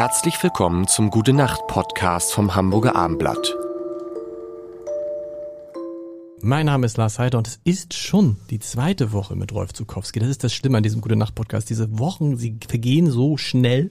Herzlich willkommen zum Gute Nacht Podcast vom Hamburger Armblatt. Mein Name ist Lars Heider und es ist schon die zweite Woche mit Rolf Zukowski. Das ist das Schlimme an diesem Gute Nacht Podcast. Diese Wochen, sie vergehen so schnell.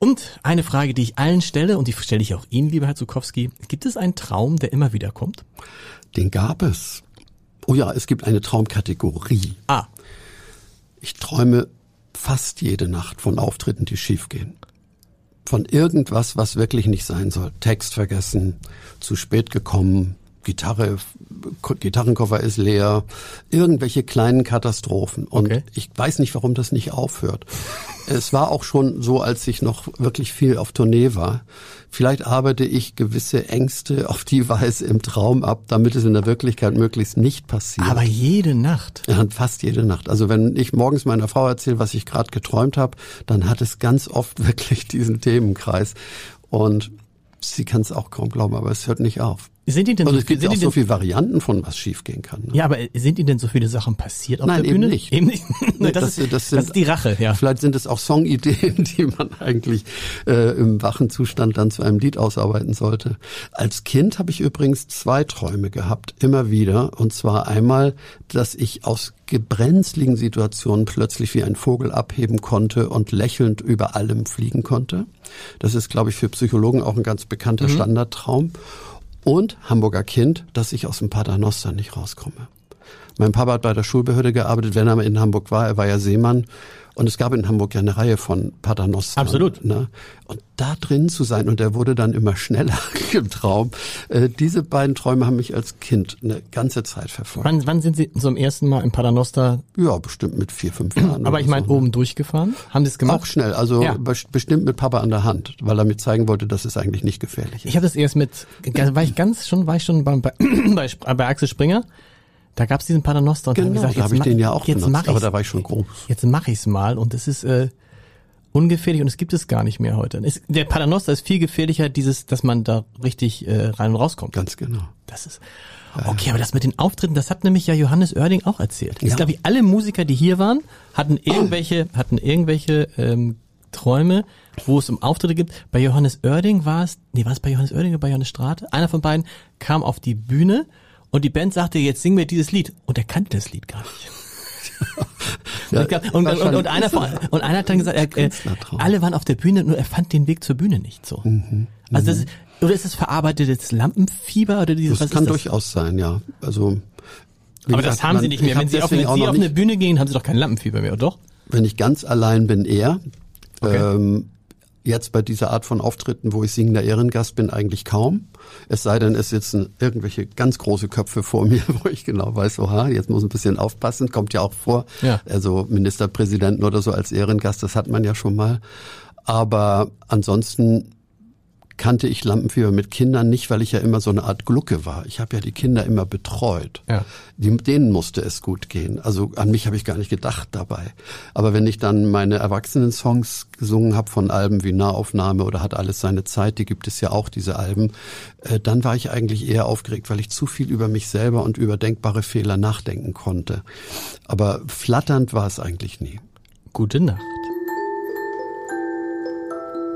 Und eine Frage, die ich allen stelle und die stelle ich auch Ihnen, lieber Herr Zukowski. Gibt es einen Traum, der immer wieder kommt? Den gab es. Oh ja, es gibt eine Traumkategorie. Ah. Ich träume fast jede Nacht von Auftritten, die schiefgehen. Von irgendwas, was wirklich nicht sein soll. Text vergessen, zu spät gekommen, Gitarre, Gitarrenkoffer ist leer, irgendwelche kleinen Katastrophen. Und okay. ich weiß nicht, warum das nicht aufhört. Es war auch schon so, als ich noch wirklich viel auf Tournee war. Vielleicht arbeite ich gewisse Ängste auf die Weise im Traum ab, damit es in der Wirklichkeit möglichst nicht passiert. Aber jede Nacht? Ja, fast jede Nacht. Also wenn ich morgens meiner Frau erzähle, was ich gerade geträumt habe, dann hat es ganz oft wirklich diesen Themenkreis. Und sie kann es auch kaum glauben, aber es hört nicht auf. Sind Ihnen denn Und so, es gibt sind auch so viele Varianten von was schiefgehen kann. Ne? Ja, aber sind Ihnen denn so viele Sachen passiert auf Nein, der Bühne? eben nicht. Eben nicht. Das, das- ist, das das, sind- ist die Rache, ja. Vielleicht sind es auch Songideen, die man eigentlich äh, im wachen Zustand dann zu einem Lied ausarbeiten sollte. Als Kind habe ich übrigens zwei Träume gehabt, immer wieder. Und zwar einmal, dass ich aus gebrenzligen Situationen plötzlich wie ein Vogel abheben konnte und lächelnd über allem fliegen konnte. Das ist, glaube ich, für Psychologen auch ein ganz bekannter Standardtraum. Und Hamburger Kind, dass ich aus dem Paternoster nicht rauskomme. Mein Papa hat bei der Schulbehörde gearbeitet, wenn er in Hamburg war. Er war ja Seemann. Und es gab in Hamburg ja eine Reihe von Paternoster. Absolut. Ne? Und da drin zu sein, und er wurde dann immer schneller im Traum. Äh, diese beiden Träume haben mich als Kind eine ganze Zeit verfolgt. Wann, wann sind Sie zum ersten Mal im Paternoster, Ja, bestimmt mit vier, fünf Jahren. aber ich meine so, ne? oben durchgefahren? Haben Sie es gemacht? Auch schnell, also Ja. bes- bestimmt mit Papa an der Hand, weil er mir zeigen wollte, dass es eigentlich nicht gefährlich ist. Ich habe das erst mit, war ich ganz schon, war ich schon beim, bei, bei Axel Springer. Da gab's diesen Paternoster und Genau, gesagt, da habe ich den ja auch jetzt benutzt, aber da war ich schon groß. Jetzt mache ich's mal und es ist äh, ungefährlich und es gibt es gar nicht mehr heute. Es, der Paternoster ist viel gefährlicher, dieses, dass man da richtig äh, rein und rauskommt. Ganz genau. Das ist okay, aber das mit den Auftritten, das hat nämlich ja Johannes Oerding auch erzählt. Ich Ja. glaube, ich, alle Musiker, die hier waren, hatten irgendwelche, hatten irgendwelche ähm, Träume, wo es um Auftritte gibt. Bei Johannes Oerding war es, nee, war es bei Johannes Oerding oder bei Johannes Strate? Einer von beiden kam auf die Bühne und die Band sagte, jetzt singen wir dieses Lied. Und er kannte das Lied gar nicht. Ja, Ich glaub, und, und, und, und, einer und einer hat dann gesagt, er, äh, alle waren auf der Bühne, nur er fand den Weg zur Bühne nicht so. Also das ist, oder ist es verarbeitetes Lampenfieber oder dieses, Das kann das? durchaus sein, ja. Also Aber gesagt, das haben man- Sie nicht ich mehr. Wenn Sie, auf auch Sie auf eine Bühne gehen, haben Sie doch kein Lampenfieber mehr, oder doch? wenn ich ganz allein bin, eher. Okay. Ähm, jetzt bei dieser Art von Auftritten, wo ich singender Ehrengast bin, eigentlich kaum. Es sei denn, es sitzen irgendwelche ganz große Köpfe vor mir, wo ich genau weiß, oha, jetzt muss ein bisschen aufpassen, kommt ja auch vor. Ja. Also Ministerpräsidenten oder so als Ehrengast, das hat man ja schon mal. Aber ansonsten kannte ich Lampenfieber mit Kindern nicht, weil ich ja immer so eine Art Glucke war. Ich habe ja die Kinder immer betreut. Ja. Die, denen musste es gut gehen. Also an mich habe ich gar nicht gedacht dabei. Aber wenn ich dann meine Erwachsenen-Songs gesungen habe von Alben wie Nahaufnahme oder hat alles seine Zeit, die gibt es ja auch, diese Alben, äh, dann war ich eigentlich eher aufgeregt, weil ich zu viel über mich selber und über denkbare Fehler nachdenken konnte. Aber flatternd war es eigentlich nie. Gute Nacht.